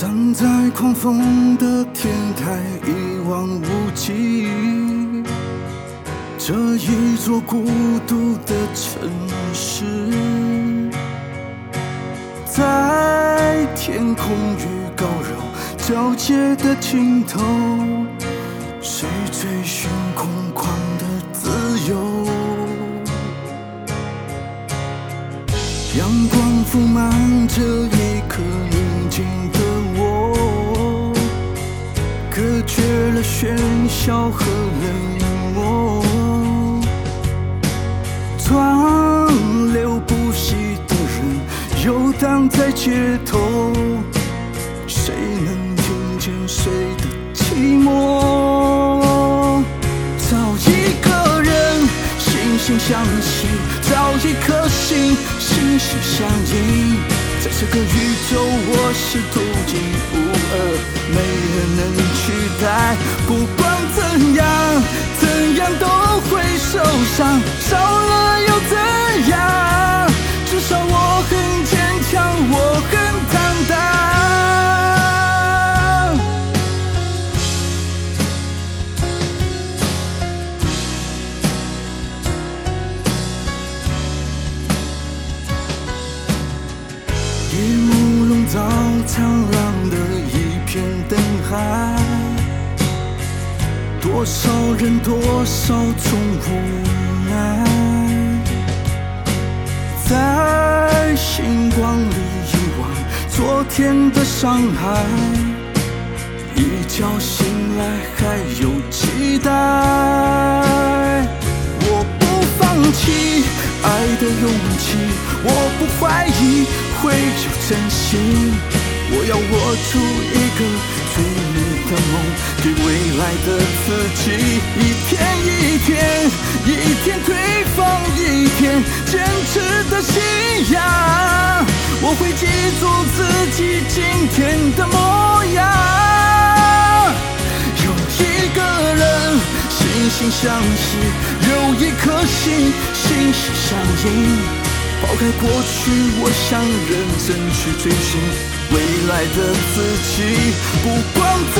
站在狂风的天台，一望无际。这一座孤独的城市，在天空与高楼交界的尽头，谁追寻空旷的自由？阳光铺满这一刻宁静的我，隔绝了喧嚣和冷漠。川流不息的人游荡在街头，谁能听见谁的寂寞？找一个人惺惺相惜，找一颗心心心相印。个宇宙，我是独一无二，没人能取代。不管怎样，怎样都会受伤，海，多少人，多少种无奈，在星光里遗忘昨天的伤害，一觉醒来还有期待。我不放弃爱的勇气，我不怀疑会有真心。我要握住一个给你的梦，给未来的自己。一天一天，一天推翻一天，坚持的信仰。我会记住自己今天的模样。有一个人惺惺相惜，有一颗心心心相印。抛开过去，我想认真去追寻未来的自己。不光。在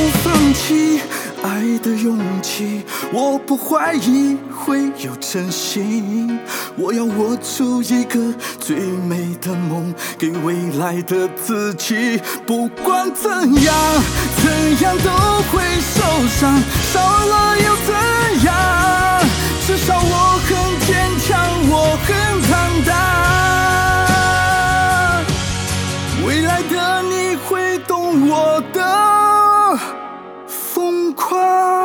不放弃爱的勇气，我不怀疑会有真心。我要握住一个最美的梦，给未来的自己。不管怎样，怎样都会受伤，whoa.